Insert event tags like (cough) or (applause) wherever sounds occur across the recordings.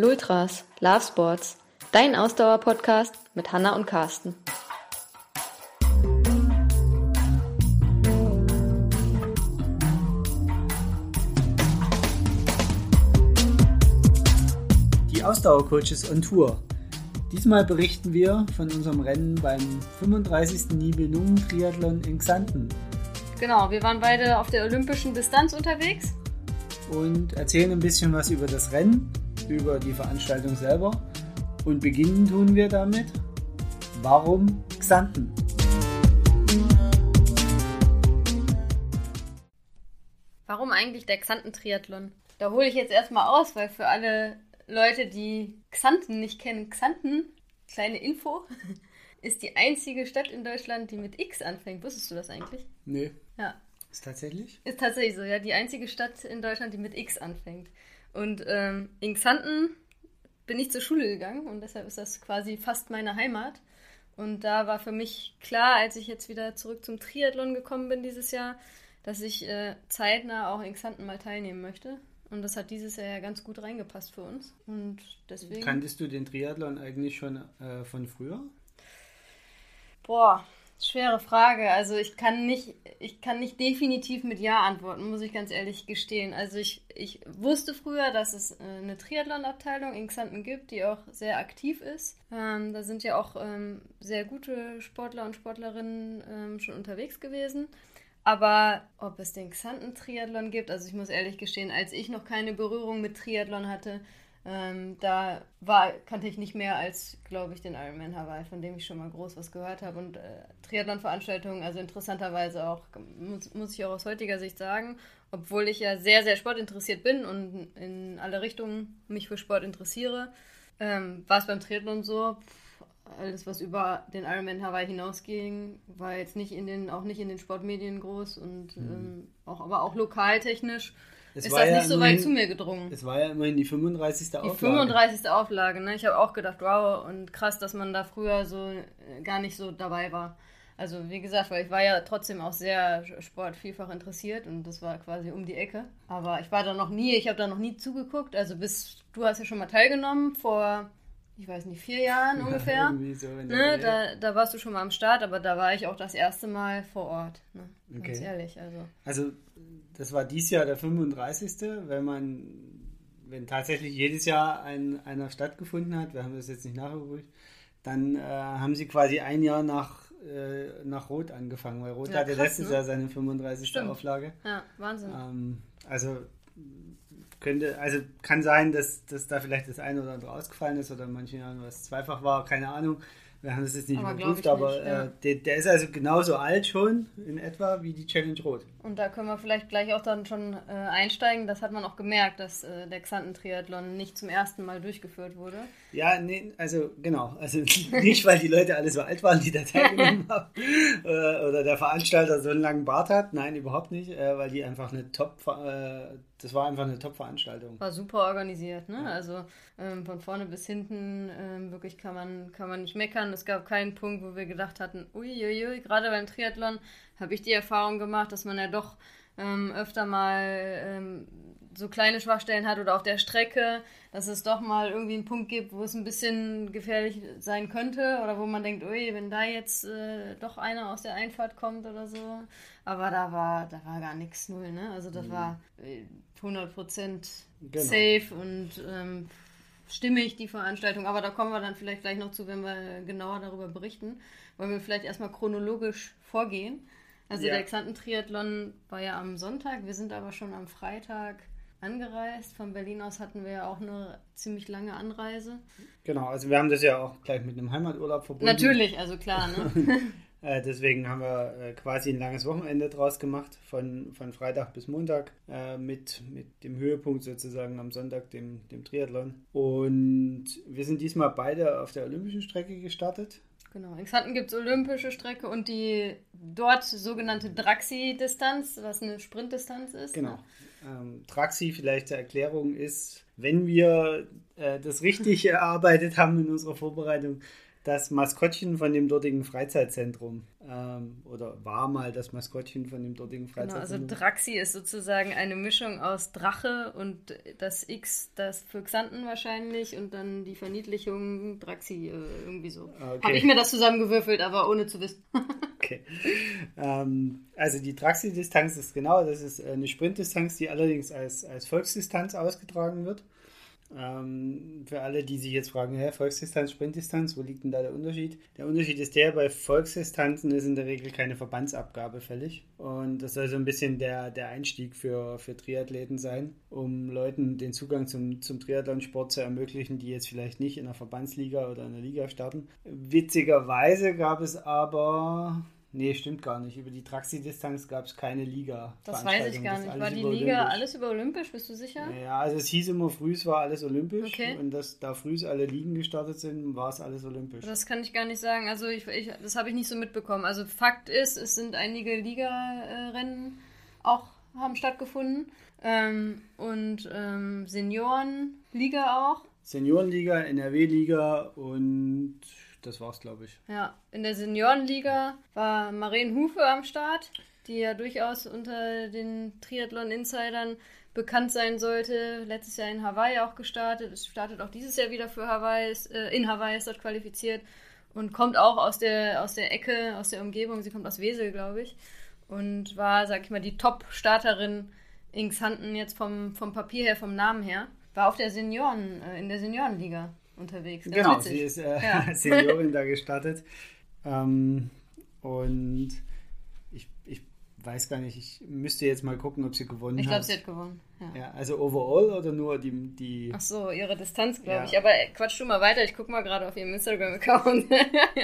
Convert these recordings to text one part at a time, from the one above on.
Lultras, Love Sports, dein Ausdauer-Podcast mit Hanna und Carsten. Die Ausdauercoaches on Tour. Diesmal berichten wir von unserem Rennen beim 35. Nibelungen Triathlon in Xanten Genau, wir waren beide auf der olympischen Distanz unterwegs. und erzählen ein bisschen was über das Rennen, über die Veranstaltung selber. Und beginnen tun wir damit, warum Xanten? Warum eigentlich der Xanten-Triathlon? Da hole ich jetzt erstmal aus, weil für alle Leute, die Xanten nicht kennen, Xanten, kleine Info, (laughs) ist die einzige Stadt in Deutschland, die mit X anfängt. Wusstest du das eigentlich? Nee. Ja. Ist tatsächlich? Ist tatsächlich so, ja. Die einzige Stadt in Deutschland, die mit X anfängt. Und ähm, in Xanten bin ich zur Schule gegangen und deshalb ist das quasi fast meine Heimat. Und da war für mich klar, als ich jetzt wieder zurück zum Triathlon gekommen bin dieses Jahr, dass ich äh, zeitnah auch in Xanten mal teilnehmen möchte. Und das hat dieses Jahr ja ganz gut reingepasst für uns. Und deswegen. Kanntest du den Triathlon eigentlich schon äh, von früher? Boah, schwere Frage. Also ich kann nicht, ich kann nicht definitiv mit Ja antworten, muss ich ganz ehrlich gestehen. Also ich, ich wusste früher, dass es äh, eine Triathlon-Abteilung in Xanten gibt, die auch sehr aktiv ist. Ähm, da sind ja auch ähm, sehr gute Sportler und Sportlerinnen ähm, schon unterwegs gewesen. Aber ob es den Xanten-Triathlon gibt, also ich muss ehrlich gestehen, als ich noch keine Berührung mit Triathlon hatte, ähm, da war, kannte ich nicht mehr als, glaube ich, den Ironman Hawaii, von dem ich schon mal groß was gehört habe. Und äh, Triathlon-Veranstaltungen, also interessanterweise auch, muss, muss ich auch aus heutiger Sicht sagen, obwohl ich ja sehr, sehr sportinteressiert bin und in alle Richtungen mich für Sport interessiere, ähm, war es beim Triathlon so, pff, alles, was über den Ironman Hawaii hinausging, war jetzt nicht in den, auch nicht in den Sportmedien groß und ähm, auch, aber auch lokaltechnisch Es ist das ja nicht so weit zu mir gedrungen. Es war ja immerhin die 35. Die Auflage. 35. Auflage, ne? Ich habe auch gedacht, wow, und krass, dass man da früher so äh, gar nicht so dabei war. Also wie gesagt, weil ich war ja trotzdem auch sehr Sport vielfach interessiert und das war quasi um die Ecke. Aber ich war da noch nie, ich habe da noch nie zugeguckt. Also bis du hast ja schon mal teilgenommen vor, ich weiß nicht, vier Jahren ungefähr. (laughs) Irgendwie so Ne, da, da warst du schon mal am Start, aber da war ich auch das erste Mal vor Ort. Ne? Ganz Okay. ehrlich, also. Also, das war dies Jahr der 35. Wenn man, wenn tatsächlich jedes Jahr ein, einer stattgefunden hat, wir haben das jetzt nicht nachgeprüft, dann äh, haben sie quasi ein Jahr nach, äh, nach Rot angefangen, weil Rot Ja, hatte krass, letztes ne? Jahr seine 35. Stimmt. Auflage. Ja, Wahnsinn. Ähm, also könnte, also kann sein, dass, dass da vielleicht das eine oder andere ausgefallen ist oder in manchen Jahren was zweifach war, keine Ahnung. Wir haben das jetzt nicht Aber überprüft, aber nicht, ja. äh, der, der ist also genauso alt schon in etwa wie die Challenge Rot. Und da können wir vielleicht gleich auch dann schon äh, einsteigen. Das hat man auch gemerkt, dass äh, der Xanten-Triathlon nicht zum ersten Mal durchgeführt wurde. Ja, nee, also genau. Also (laughs) nicht, weil die Leute alle so alt waren, die da teilgenommen (laughs) haben, äh, oder der Veranstalter so einen langen Bart hat. Nein, überhaupt nicht, äh, weil die einfach eine Top, äh, das war einfach eine Top-Veranstaltung. War super organisiert, ne? Also ähm, von vorne bis hinten ähm, wirklich kann man, kann man nicht meckern. Es gab keinen Punkt, wo wir gedacht hatten, uiuiui, gerade beim Triathlon habe ich die Erfahrung gemacht, dass man ja doch ähm, öfter mal ähm, so kleine Schwachstellen hat oder auf der Strecke, dass es doch mal irgendwie einen Punkt gibt, wo es ein bisschen gefährlich sein könnte oder wo man denkt, ui, wenn da jetzt äh, doch einer aus der Einfahrt kommt oder so. Aber da war, da war gar nichts null, ne? Also das war äh, 100 Prozent Genau. safe und ähm, stimmig, die Veranstaltung. Aber da kommen wir dann vielleicht gleich noch zu, wenn wir genauer darüber berichten. Wollen wir vielleicht erstmal chronologisch vorgehen. Also Ja. der Xanten-Triathlon war ja am Sonntag, wir sind aber schon am Freitag angereist. Von Berlin aus hatten wir ja auch eine ziemlich lange Anreise. Genau, also wir haben das ja auch gleich mit einem Heimaturlaub verbunden. Natürlich, also klar, ne? (laughs) Äh, deswegen haben wir äh, quasi ein langes Wochenende draus gemacht, von, von Freitag bis Montag, äh, mit, mit dem Höhepunkt sozusagen am Sonntag, dem, dem Triathlon. Und wir sind diesmal beide auf der olympischen Strecke gestartet. Genau, in Xanten gibt es olympische Strecke und die dort sogenannte Draxi-Distanz, was eine Sprintdistanz ist. Genau. Ähm, Traxi, vielleicht zur Erklärung, ist, wenn wir äh, das richtig (laughs) erarbeitet haben in unserer Vorbereitung, das Maskottchen von dem dortigen Freizeitzentrum. Ähm, oder war mal das Maskottchen von dem dortigen Freizeitzentrum. Genau, also Draxi ist sozusagen eine Mischung aus Drache und das X, das für Xanten wahrscheinlich und dann die Verniedlichung Draxi, äh, irgendwie so. Okay. Habe ich mir das zusammengewürfelt, aber ohne zu wissen. (laughs) okay. Ähm, also die Draxi-Distanz ist genau, das ist eine Sprintdistanz, die allerdings als, als Volksdistanz ausgetragen wird. Ähm, für alle, die sich jetzt fragen, hä, Volksdistanz, Sprintdistanz, wo liegt denn da der Unterschied? Der Unterschied ist der, bei Volksdistanzen ist in der Regel keine Verbandsabgabe fällig. Und das soll so ein bisschen der, der Einstieg für, für Triathleten sein, um Leuten den Zugang zum, zum Triathlonsport zu ermöglichen, die jetzt vielleicht nicht in einer Verbandsliga oder in einer Liga starten. Witzigerweise gab es aber Nee, stimmt gar nicht. Über die Traxi-Distanz gab es keine Liga. Das weiß ich gar nicht. War die Liga Olympisch. alles über Olympisch, bist du sicher? Ja, also es hieß immer, früh war alles Olympisch. Okay. Und dass da früh alle Ligen gestartet sind, war es alles Olympisch. Das kann ich gar nicht sagen. Also ich, ich das habe ich nicht so mitbekommen. Also Fakt ist, es sind einige Liga-Rennen auch haben stattgefunden. Ähm, und ähm, Seniorenliga auch. Seniorenliga, NRW-Liga und das war's, glaube ich. Ja, in der Seniorenliga war Maren Hufe am Start, die ja durchaus unter den Triathlon-Insidern bekannt sein sollte. Letztes Jahr in Hawaii auch gestartet. Es startet auch dieses Jahr wieder für Hawaii, äh, in Hawaii ist dort qualifiziert und kommt auch aus der, aus der Ecke, aus der Umgebung. Sie kommt aus Wesel, glaube ich. Und war, sag ich mal, die Top-Starterin in Xanten jetzt vom, vom Papier her, vom Namen her. War auf der Senioren, äh, in der Seniorenliga unterwegs. Ganz genau, witzig. sie ist äh, ja. (laughs) Seniorin da gestartet. Ähm, und ich, ich weiß gar nicht, ich müsste jetzt mal gucken, ob sie gewonnen ich hat. Ich glaube, sie hat gewonnen. Ja. ja. also overall oder nur die. die Ach so, ihre Distanz, glaube ja. ich. Aber quatsch du mal weiter, ich gucke mal gerade auf ihrem Instagram-Account.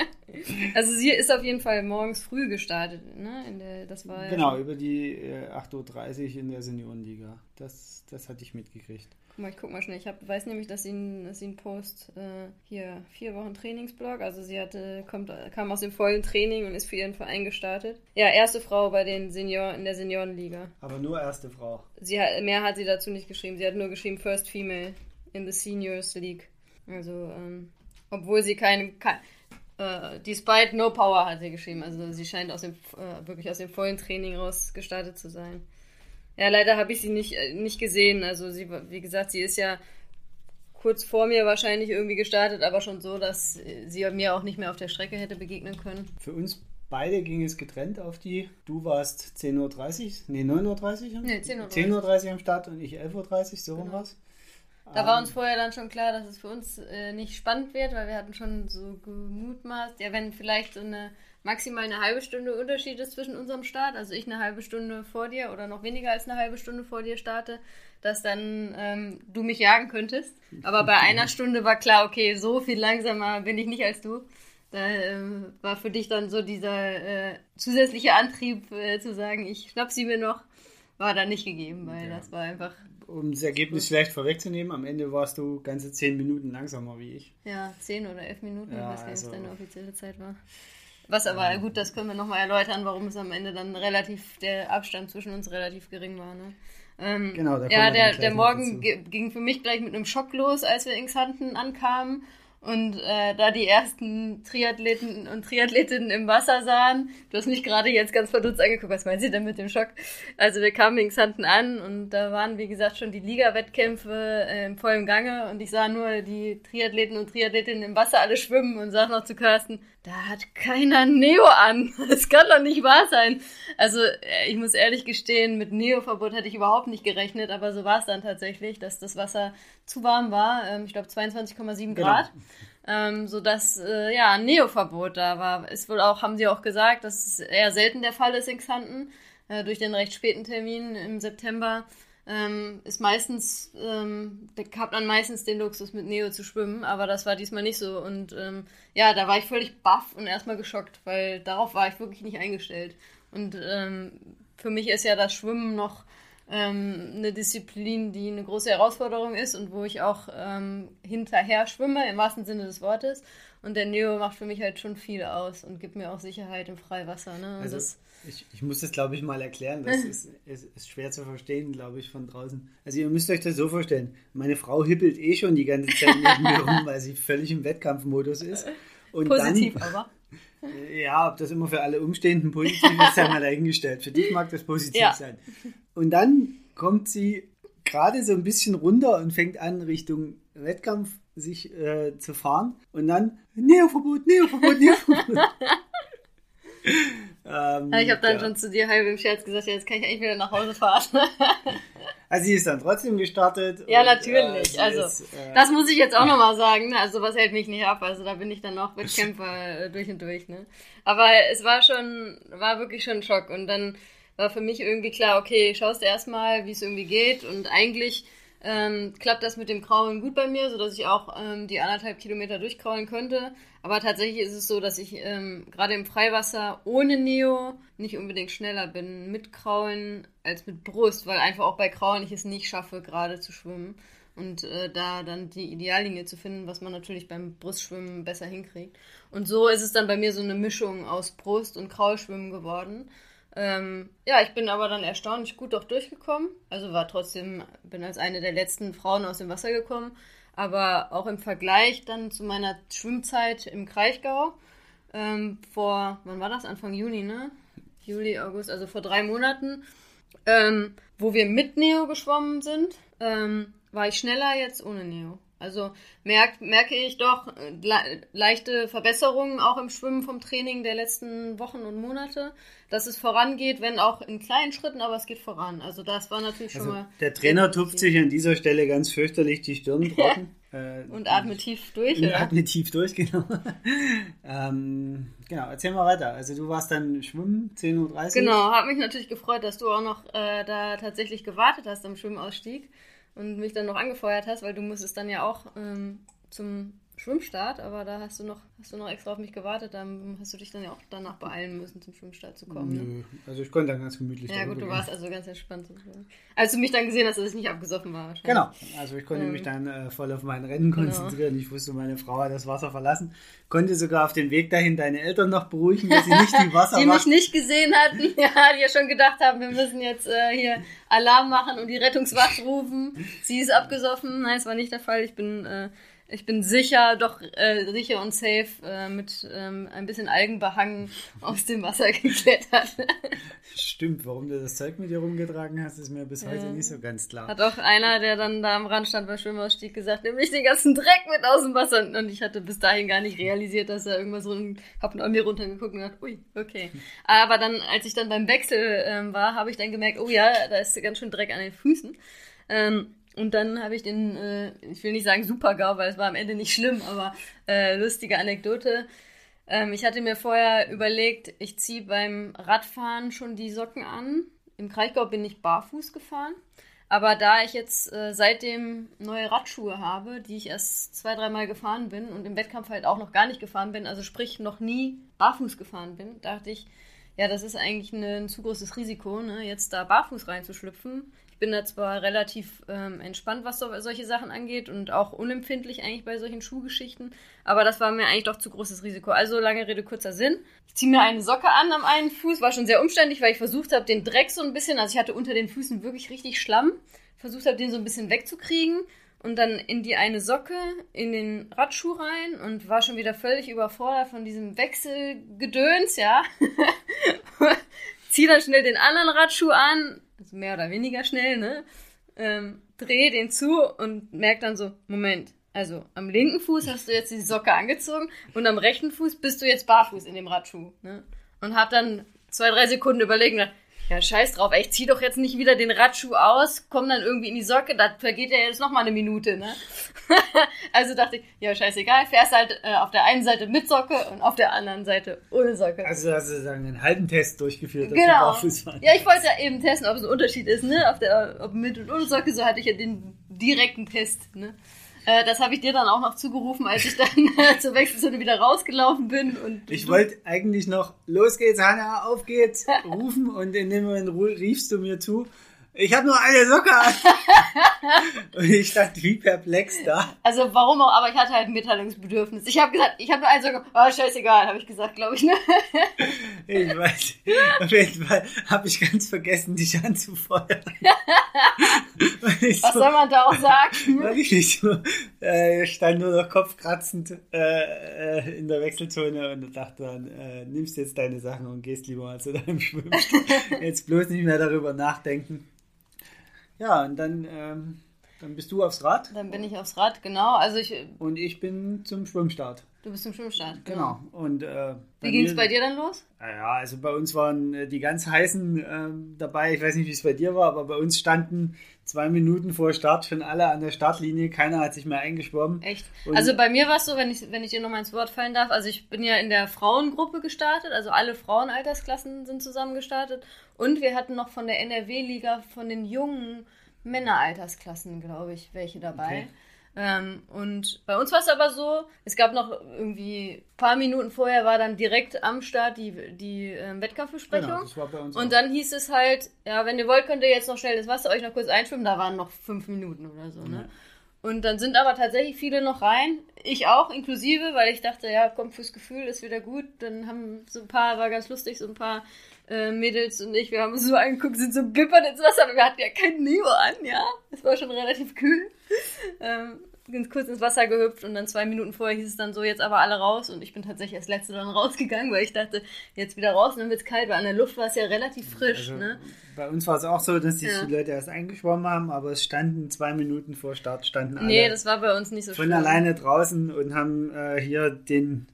(laughs) also sie ist auf jeden Fall morgens früh gestartet, ne? In der, das war genau, über die äh, 8.30 Uhr in der Seniorenliga. Das, das hatte ich mitgekriegt. Guck mal, ich guck mal schnell. Ich hab, weiß nämlich, dass sie, dass sie einen Post äh, hier vier Wochen Trainingsblog. Also sie hatte, kommt, kam aus dem vollen Training und ist für ihren Verein gestartet. Ja, erste Frau bei den Senior in der Seniorenliga. Aber nur erste Frau. Sie hat, mehr hat sie dazu nicht geschrieben. Sie hat nur geschrieben First Female in the Seniors League. Also, ähm, obwohl sie keine, kein, Uh, despite no power hat sie geschrieben. Also sie scheint aus dem, uh, wirklich aus dem vollen Training raus gestartet zu sein. Ja, leider habe ich sie nicht, äh, nicht gesehen. Also sie, wie gesagt, sie ist ja kurz vor mir wahrscheinlich irgendwie gestartet, aber schon so, dass sie mir auch nicht mehr auf der Strecke hätte begegnen können. Für uns beide ging es getrennt auf die. Du warst 10.30 Uhr, nee, 9.30 Uhr? Nee, 10.30 Uhr. 10.30 Uhr am Start und ich 11.30 Uhr, so rum genau. was. Da war uns ähm, vorher dann schon klar, dass es für uns äh, nicht spannend wird, weil wir hatten schon so gemutmaßt, ja, wenn vielleicht so eine maximal eine halbe Stunde Unterschied ist zwischen unserem Start, also ich eine halbe Stunde vor dir oder noch weniger als eine halbe Stunde vor dir starte, dass dann ähm, du mich jagen könntest. Aber bei (laughs) einer Stunde war klar, okay, so viel langsamer bin ich nicht als du. Da äh, war für dich dann so dieser äh, zusätzliche Antrieb äh, zu sagen, ich schnapp sie mir noch, war dann nicht gegeben, weil ja. das war einfach. Um das Ergebnis vielleicht vorwegzunehmen, am Ende warst du ganze zehn Minuten langsamer wie ich. Ja, zehn oder elf Minuten, ja, nicht, also, was deine offizielle Zeit war. Was aber gut, das können wir nochmal erläutern, warum es am Ende dann relativ, der Abstand zwischen uns relativ gering war. Ne? Ähm, genau, da Ja, der, der Morgen ging für mich gleich mit einem Schock los, als wir in Xanten ankamen und äh, da die ersten Triathleten und Triathletinnen im Wasser sahen, du hast mich gerade jetzt ganz verdutzt angeguckt, was meinen Sie denn mit dem Schock? Also wir kamen in Xanten an und da waren, wie gesagt, schon die Liga-Wettkämpfe äh, im vollen Gange und ich sah nur die Triathleten und Triathletinnen im Wasser alle schwimmen und sag noch zu Kirsten, da hat keiner Neo an. (laughs) Das kann doch nicht wahr sein. Also äh, ich muss ehrlich gestehen, mit Neo-Verbot hätte ich überhaupt nicht gerechnet, aber so war es dann tatsächlich, dass das Wasser zu warm war. Ähm, ich glaube 22,7 genau. Grad. Ähm, so dass äh, ja ein Neo-Verbot da war. Ist wohl auch, haben sie auch gesagt, dass es eher selten der Fall ist in Xanten. Äh, durch den recht späten Termin im September ähm, ist meistens, ähm, hat man meistens den Luxus mit Neo zu schwimmen, aber das war diesmal nicht so. Und ähm, ja, da war ich völlig baff und erstmal geschockt, weil darauf war ich wirklich nicht eingestellt. Und ähm, für mich ist ja das Schwimmen noch ähm, eine Disziplin, die eine große Herausforderung ist und wo ich auch ähm, hinterher schwimme, im wahrsten Sinne des Wortes. Und der Neo macht für mich halt schon viel aus und gibt mir auch Sicherheit im Freiwasser. Ne? Also ich, ich muss das, glaube ich, mal erklären. Das (laughs) ist, ist, ist schwer zu verstehen, glaube ich, von draußen. Also ihr müsst euch das so vorstellen. Meine Frau hippelt eh schon die ganze Zeit neben mir rum, weil sie völlig im Wettkampfmodus ist. Und Positiv dann, aber. (laughs) Ja, ob das immer für alle Umstehenden positiv ist, sei mal dahingestellt. Für dich mag das positiv Ja. sein. Und dann kommt sie gerade so ein bisschen runter und fängt an, Richtung Wettkampf sich äh, zu fahren. Und dann Neoverbot, Neoverbot, Neoverbot. (laughs) ähm, Ja, ich habe dann ja. schon zu dir halb im Scherz gesagt, ja, jetzt kann ich eigentlich wieder nach Hause fahren. (laughs) Also sie ist dann trotzdem gestartet. Ja, und, natürlich. sie Also, ist, äh, Das muss ich jetzt auch nochmal sagen, ne? Also was hält mich nicht ab? Also da bin ich dann noch Wettkämpfer (laughs) äh, durch und durch, ne? Aber es war schon, war wirklich schon ein Schock. Und dann war für mich irgendwie klar, okay, schaust erstmal, wie es irgendwie geht. Und eigentlich ähm, klappt das mit dem Kraulen gut bei mir, sodass ich auch ähm, die anderthalb Kilometer durchkraulen könnte. Aber tatsächlich ist es so, dass ich ähm, gerade im Freiwasser ohne Neo nicht unbedingt schneller bin mit Kraulen als mit Brust, weil einfach auch bei Kraulen ich es nicht schaffe, gerade zu schwimmen und äh, da dann die Ideallinie zu finden, was man natürlich beim Brustschwimmen besser hinkriegt. Und so ist es dann bei mir so eine Mischung aus Brust- und Kraulschwimmen geworden. Ähm, ja, ich bin aber dann erstaunlich gut auch durchgekommen. Also war trotzdem, bin als eine der letzten Frauen aus dem Wasser gekommen. Aber auch im Vergleich dann zu meiner Schwimmzeit im Kraichgau, ähm, vor, wann war das? Anfang Juni, ne? Juli, August, also vor drei Monaten, ähm, wo wir mit Neo geschwommen sind, ähm, war ich schneller jetzt ohne Neo. Also merk, merke ich doch äh, le leichte Verbesserungen auch im Schwimmen vom Training der letzten Wochen und Monate, dass es vorangeht, wenn auch in kleinen Schritten, aber es geht voran. Also das war natürlich schon also mal. der Trainer tupft sich an dieser Stelle ganz fürchterlich die Stirn (laughs) trocken. äh, Und atmet tief durch, Und oder? atmet tief durch, (laughs) genau. ähm, genau, erzähl mal weiter. Also du warst dann schwimmen, 10.30 Uhr. Genau, hat mich natürlich gefreut, dass du auch noch äh, da tatsächlich gewartet hast am Schwimmausstieg und mich dann noch angefeuert hast, weil du musstest dann ja auch ähm, zum Schwimmstart, aber da hast du noch, hast du noch extra auf mich gewartet, dann hast du dich dann ja auch danach beeilen müssen, zum Schwimmstart zu kommen. Ne? Nö, Also ich konnte dann ganz gemütlich Ja gut, du gehen. warst also ganz entspannt. Als du mich dann gesehen hast, dass ich nicht abgesoffen war. Genau, also ich konnte Ähm, mich dann äh, voll auf mein Rennen genau. konzentrieren. Ich wusste, meine Frau hat das Wasser verlassen. Konnte sogar auf dem Weg dahin deine Eltern noch beruhigen, dass sie nicht die Wasser (laughs) Die mich nicht gesehen hatten, (laughs) ja, die ja schon gedacht haben, wir müssen jetzt äh, hier Alarm machen und die Rettungswacht rufen. Sie ist abgesoffen. Nein, es war nicht der Fall. Ich bin, äh, ich bin sicher, doch äh, sicher und safe äh, mit ähm, ein bisschen Algenbehang (laughs) aus dem Wasser geklettert. Stimmt, warum du das Zeug mit dir rumgetragen hast, ist mir bis heute Ja. nicht so ganz klar. Hat auch einer, der dann da am Rand stand beim Schwimmausstieg, gesagt, nimm nicht den ganzen Dreck mit aus dem Wasser. Und ich hatte bis dahin gar nicht realisiert, dass er irgendwas rund, hab an mir runtergeguckt und gedacht, ui, okay. Aber dann, als ich dann beim Wechsel ähm, war, habe ich dann gemerkt, oh ja, da ist ganz schön Dreck an den Füßen. Ähm, und dann habe ich den, äh, ich will nicht sagen Super-GAU, weil es war am Ende nicht schlimm, aber äh, lustige Anekdote. Ähm, ich hatte mir vorher überlegt, ich ziehe beim Radfahren schon die Socken an. Im Kraichgau bin ich barfuß gefahren. Aber da ich jetzt äh, seitdem neue Radschuhe habe, die ich erst zwei, dreimal gefahren bin und im Wettkampf halt auch noch gar nicht gefahren bin, also sprich noch nie barfuß gefahren bin, dachte ich, ja, das ist eigentlich ein zu großes Risiko, ne, jetzt da barfuß reinzuschlüpfen. Bin da zwar relativ ähm, entspannt, was so, solche Sachen angeht und auch unempfindlich eigentlich bei solchen Schuhgeschichten, aber das war mir eigentlich doch zu großes Risiko. Also lange Rede, kurzer Sinn. Ich ziehe mir eine Socke an am einen Fuß, war schon sehr umständlich, weil ich versucht habe, den Dreck so ein bisschen, also ich hatte unter den Füßen wirklich richtig Schlamm, versucht habe, den so ein bisschen wegzukriegen und dann in die eine Socke, in den Radschuh rein und war schon wieder völlig überfordert von diesem Wechselgedöns, ja. (laughs) Zieh dann schnell den anderen Radschuh an, mehr oder weniger schnell, ne? Ähm, dreh den zu und merk dann so, Moment, also am linken Fuß hast du jetzt die Socke angezogen und am rechten Fuß bist du jetzt barfuß in dem Radschuh, ne? Und hab dann zwei, drei Sekunden gedacht, ja, scheiß drauf, ey, ich zieh doch jetzt nicht wieder den Radschuh aus, komm dann irgendwie in die Socke, da vergeht ja jetzt noch mal eine Minute, ne? (laughs) also dachte ich, ja, scheißegal, fährst halt äh, auf der einen Seite mit Socke und auf der anderen Seite ohne Socke. Also hast du sagen, einen halben Test durchgeführt, du Genau. Ja, ich wollte ja eben testen, ob es ein Unterschied ist, ne? Auf der, ob mit und ohne Socke, so hatte ich ja den direkten Test, ne? Äh, das habe ich dir dann auch noch zugerufen, als ich dann äh, zur Wechselzone wieder rausgelaufen bin. Und Ich wollte eigentlich noch, los geht's, Hanna, auf geht's, (laughs) rufen und in dem Moment riefst du mir zu, Ich habe nur eine Socke an. (laughs) und ich stand wie perplex da. Also warum auch, aber ich hatte halt ein Mitteilungsbedürfnis. Ich habe gesagt, ich habe nur eine Socke. Oh, scheißegal, habe ich gesagt, glaube ich. Ne? (laughs) ich weiß. Auf jeden Fall habe ich ganz vergessen, dich anzufeuern. (laughs) Was so, soll man da auch sagen? Weil ich nicht so, äh, stand nur noch kopfkratzend äh, äh, in der Wechselzone und dachte dann, äh, nimmst jetzt deine Sachen und gehst lieber mal zu deinem Schwimmstuhl. jetzt bloß nicht mehr darüber nachdenken. Ja, und dann, ähm, dann bist du aufs Rad. Dann bin ich aufs Rad, genau. Also ich, und ich bin zum Schwimmstart. Du bist zum Schwimmstart, genau. genau. Und, äh, Wie ging es bei dir dann los? Ja, also bei uns waren äh, die ganz heißen äh, dabei. Ich weiß nicht, wie es bei dir war, aber bei uns standen zwei Minuten vor Start schon alle an der Startlinie. Keiner hat sich mehr eingeschwommen. Echt? Und also bei mir war es so, wenn ich, wenn ich dir noch mal ins Wort fallen darf. Also ich bin ja in der Frauengruppe gestartet. Also alle Frauenaltersklassen sind zusammen gestartet. Und wir hatten noch von der NRW-Liga von den jungen Männeraltersklassen, glaube ich, welche dabei. Okay. Ähm, und bei uns war es aber so, es gab noch irgendwie ein paar Minuten vorher war dann direkt am Start die, die äh, Wettkampfbesprechung. Genau, das war bei uns und auch. dann hieß es halt, ja, wenn ihr wollt, könnt ihr jetzt noch schnell das Wasser euch noch kurz einschwimmen. Da waren noch fünf Minuten oder so, ne? Und dann sind aber tatsächlich viele noch rein. Ich auch, inklusive, weil ich dachte, ja, kommt fürs Gefühl, ist wieder gut. Dann haben so ein paar, war ganz lustig, so ein paar äh, Mädels und ich, wir haben uns so angeguckt, sind so bippern ins Wasser, aber wir hatten ja kein Neo an, ja. Es war schon relativ kühl. Ähm, ganz kurz ins Wasser gehüpft und dann zwei Minuten vorher hieß es dann so, jetzt aber alle raus und ich bin tatsächlich als Letzte dann (laughs) rausgegangen, weil ich dachte, jetzt wieder raus und dann wird es kalt, weil an der Luft war es ja relativ frisch. Also, ne? Bei uns war es auch so, dass die ja. Leute erst eingeschwommen haben, aber es standen zwei Minuten vor Start, standen alle. Nee, das war bei uns nicht so Von schlimm. alleine draußen und haben äh, hier den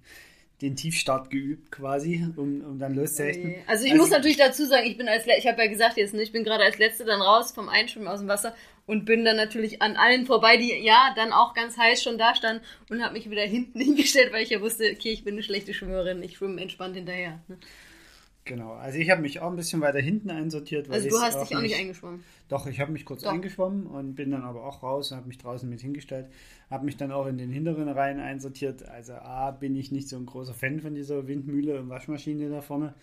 den Tiefstart geübt quasi, um, um dann loszuhechten. Okay. Also ich also muss natürlich dazu sagen, ich bin als ich habe ja gesagt jetzt, ne, ich bin gerade als letzte dann raus vom Einschwimmen aus dem Wasser und bin dann natürlich an allen vorbei, die ja dann auch ganz heiß schon da standen und habe mich wieder hinten (laughs) hingestellt, weil ich ja wusste, okay, ich bin eine schlechte Schwimmerin, ich schwimme entspannt hinterher. Ne? Genau, also ich habe mich auch ein bisschen weiter hinten einsortiert. Also du hast dich auch nicht eingeschwommen? Doch, ich habe mich kurz Doch. eingeschwommen und bin dann aber auch raus und habe mich draußen mit hingestellt. Habe mich dann auch in den hinteren Reihen einsortiert. Also A, bin ich nicht so ein großer Fan von dieser Windmühle und Waschmaschine da vorne.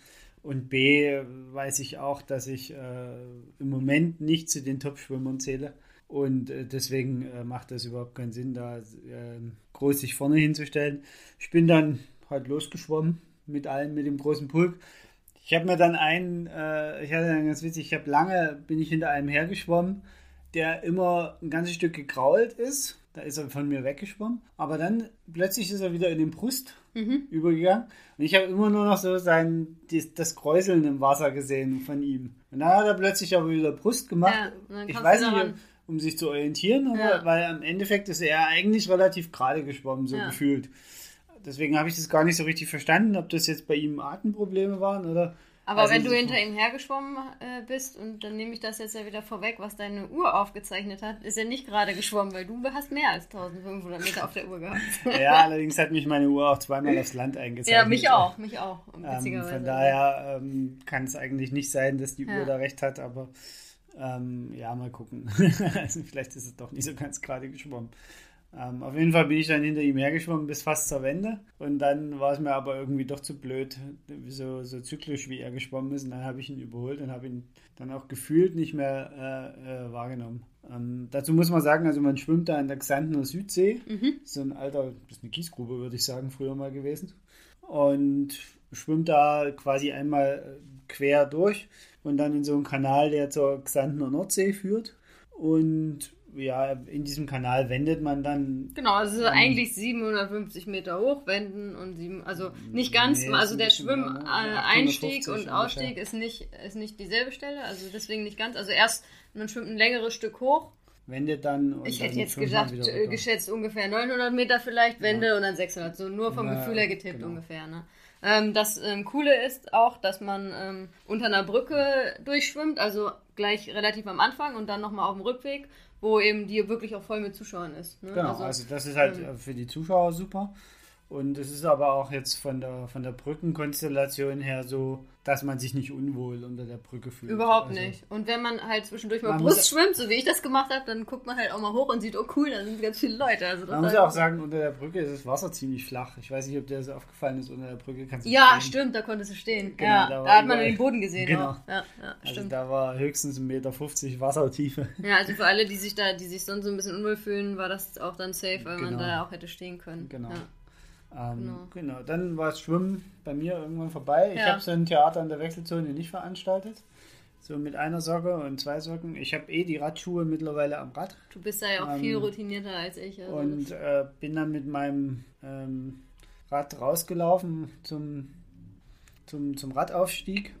Und B, weiß ich auch, dass ich äh, im Moment nicht zu den Top-Schwimmern zähle. Und äh, deswegen äh, macht das überhaupt keinen Sinn, da ähm, groß sich vorne hinzustellen. Ich bin dann halt losgeschwommen mit allen, mit dem großen Pulk ich habe mir dann einen, äh, ich hatte dann ganz witzig, ich habe lange, bin ich hinter einem hergeschwommen, der immer ein ganzes Stück gekrault ist. Da ist er von mir weggeschwommen. Aber dann plötzlich ist er wieder in den Brust mhm. übergegangen. Und ich habe immer nur noch so sein, die, das Kräuseln im Wasser gesehen von ihm. Und dann hat er plötzlich aber wieder Brust gemacht. Ja, ich weiß nicht, um, um, sich zu orientieren, ja. weil im Endeffekt ist er eigentlich relativ gerade geschwommen, so ja. gefühlt. Deswegen habe ich das gar nicht so richtig verstanden, ob das jetzt bei ihm Atemprobleme waren oder. Aber also wenn du hinter ihm hergeschwommen äh, bist, und dann nehme ich das jetzt ja wieder vorweg, was deine Uhr aufgezeichnet hat, ist er nicht gerade geschwommen, weil du hast mehr als 1500 Meter auf der Uhr gehabt. (laughs) ja, allerdings hat mich meine Uhr auch zweimal aufs Land (laughs) eingezeichnet. Ja, mich auch, mich auch. Ähm, von daher ähm, kann es eigentlich nicht sein, dass die Uhr da recht hat, aber ähm, ja, mal gucken. (laughs) also vielleicht ist es doch nicht so ganz gerade geschwommen. Ähm, auf jeden Fall bin ich dann hinter ihm hergeschwommen bis fast zur Wende. Und dann war es mir aber irgendwie doch zu blöd, so, so zyklisch wie er geschwommen ist. Und dann habe ich ihn überholt und habe ihn dann auch gefühlt nicht mehr äh, äh, wahrgenommen. Ähm, dazu muss man sagen, also man schwimmt da in der Xantener Südsee. Mhm. So ein alter, das ist eine Kiesgrube, würde ich sagen, früher mal gewesen. Und schwimmt da quasi einmal quer durch und dann in so einen Kanal, der zur Xantener Nordsee führt. Und ja, in diesem Kanal wendet man dann. Genau, also eigentlich 750 Meter hoch wenden und sieben, also nicht ganz, nee, also der Schwimmeinstieg äh, und Ausstieg ist nicht, ist nicht dieselbe Stelle, also deswegen nicht ganz. Also erst, man schwimmt ein längeres Stück hoch. Wendet dann. ich hätte jetzt gesagt, äh, geschätzt ungefähr 900 Meter vielleicht, Wende ja. und dann 600, so nur vom ja, Gefühl her getippt genau. ungefähr, ne? Ähm, das ähm, Coole ist auch, dass man ähm, unter einer Brücke durchschwimmt, also gleich relativ am Anfang und dann nochmal auf dem Rückweg wo eben die wirklich auch voll mit Zuschauern ist. Ne? Genau, also, also, das ist halt ähm, für die Zuschauer super. Und es ist aber auch jetzt von der, von der Brückenkonstellation her so, dass man sich nicht unwohl unter der Brücke fühlt. Überhaupt also, nicht. Und wenn man halt zwischendurch mal Brust schwimmt, so wie ich das gemacht habe, dann guckt man halt auch mal hoch und sieht, oh cool, da sind ganz viele Leute. Also man muss ja auch sagen, unter der Brücke ist das Wasser ziemlich flach. Ich weiß nicht, ob dir das aufgefallen ist, unter der Brücke kannst du Ja, stehen. stimmt, da konntest du stehen. Genau, ja, da, da hat man den Boden gesehen. (laughs) Genau. Ja, ja, also da war höchstens 1,50 Meter Wassertiefe. Ja, also für alle, die sich da, die sich sonst so ein bisschen unwohl fühlen, war das auch dann safe, weil genau. man da auch hätte stehen können. Genau. Ja. Ähm, genau. genau. Dann war das Schwimmen bei mir irgendwann vorbei. Ja. Ich habe so ein Theater in der Wechselzone nicht veranstaltet. So mit einer Socke und zwei Socken. Ich habe eh die Radschuhe mittlerweile am Rad. Du bist ja auch ähm, viel routinierter als ich. Also und äh, bin dann mit meinem ähm, Rad rausgelaufen zum, zum, zum Radaufstieg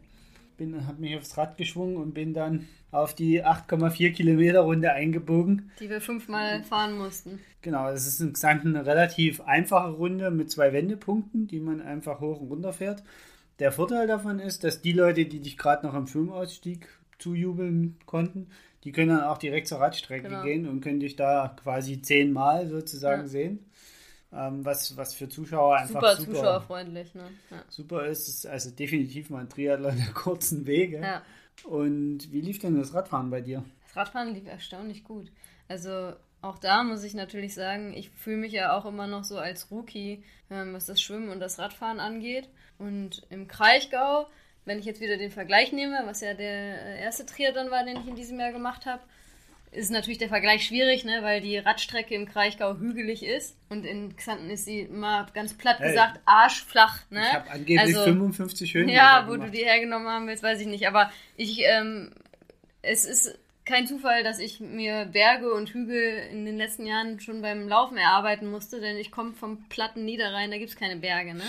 bin, habe mich aufs Rad geschwungen und bin dann auf die 8,4 Kilometer Runde eingebogen. Die wir fünfmal fahren mussten. Genau, es ist insgesamt eine relativ einfache Runde mit zwei Wendepunkten, die man einfach hoch und runter fährt. Der Vorteil davon ist, dass die Leute, die dich gerade noch am Schwimmausstieg zujubeln konnten, die können dann auch direkt zur Radstrecke genau. gehen und können dich da quasi zehnmal sozusagen ja. sehen. Ähm, was, was für Zuschauer einfach super, super zuschauerfreundlich. Ne? Ja. Super ist, ist also definitiv mal ein Triathlon der kurzen Wege. Ja. Und wie lief denn das Radfahren bei dir? Das Radfahren lief erstaunlich gut. Also auch da muss ich natürlich sagen, ich fühle mich ja auch immer noch so als Rookie, ähm, was das Schwimmen und das Radfahren angeht. Und im Kraichgau, wenn ich jetzt wieder den Vergleich nehme, was ja der erste Triathlon war, den ich in diesem Jahr gemacht habe, ist natürlich der Vergleich schwierig, ne, weil die Radstrecke im Kraichgau hügelig ist und in Xanten ist sie mal ganz platt gesagt hey, arschflach. Ne? Ich habe angeblich also, 55 Höhen. Ja, wo gemacht. du die hergenommen haben willst, weiß ich nicht. Aber ich, ähm, es ist kein Zufall, dass ich mir Berge und Hügel in den letzten Jahren schon beim Laufen erarbeiten musste, denn ich komme vom platten Niederrhein, da gibt es keine Berge. Ne?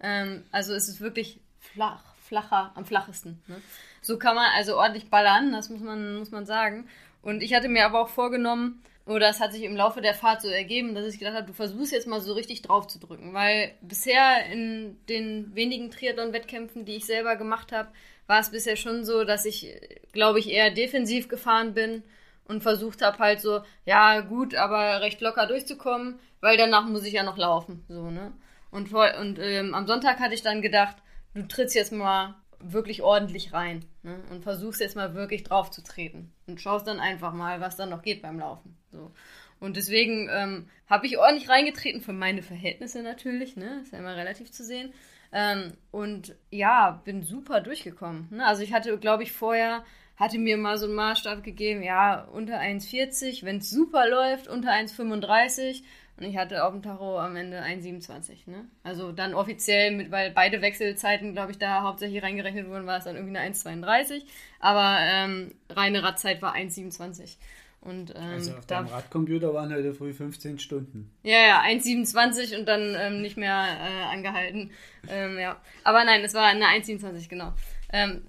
Ähm, also es ist wirklich flach, flacher, am flachesten. Ne? So kann man also ordentlich ballern, das muss man, muss man sagen. Und ich hatte mir aber auch vorgenommen, oder es hat sich im Laufe der Fahrt so ergeben, dass ich gedacht habe, du versuchst jetzt mal so richtig drauf zu drücken. Weil bisher in den wenigen Triathlon-Wettkämpfen, die ich selber gemacht habe, war es bisher schon so, dass ich, glaube ich, eher defensiv gefahren bin und versucht habe halt so, ja gut, aber recht locker durchzukommen, weil danach muss ich ja noch laufen. So, ne? Und, und ähm, am Sonntag hatte ich dann gedacht, du trittst jetzt mal wirklich ordentlich rein ne? und versuchst jetzt mal wirklich drauf zu treten und schaust dann einfach mal, was dann noch geht beim Laufen. So. Und deswegen ähm, habe ich ordentlich reingetreten, für meine Verhältnisse natürlich, ne? ist ja immer relativ zu sehen. Ähm, und ja, bin super durchgekommen. Ne? Also ich hatte, glaube ich, vorher, hatte mir mal so einen Maßstab gegeben, ja, unter 1,40, wenn es super läuft, unter 1,35 und ich hatte auf dem Tacho am Ende 1,27. Ne? Also dann offiziell, mit, weil beide Wechselzeiten, glaube ich, da hauptsächlich reingerechnet wurden, war es dann irgendwie eine 1,32. Aber ähm, reine Radzeit war 1,27. Und, ähm, also auf deinem Radcomputer waren heute früh 15 Stunden. Ja, ja, 1,27 und dann ähm, nicht mehr äh, angehalten. Ähm, ja. Aber nein, es war eine 1,27, genau. Ähm,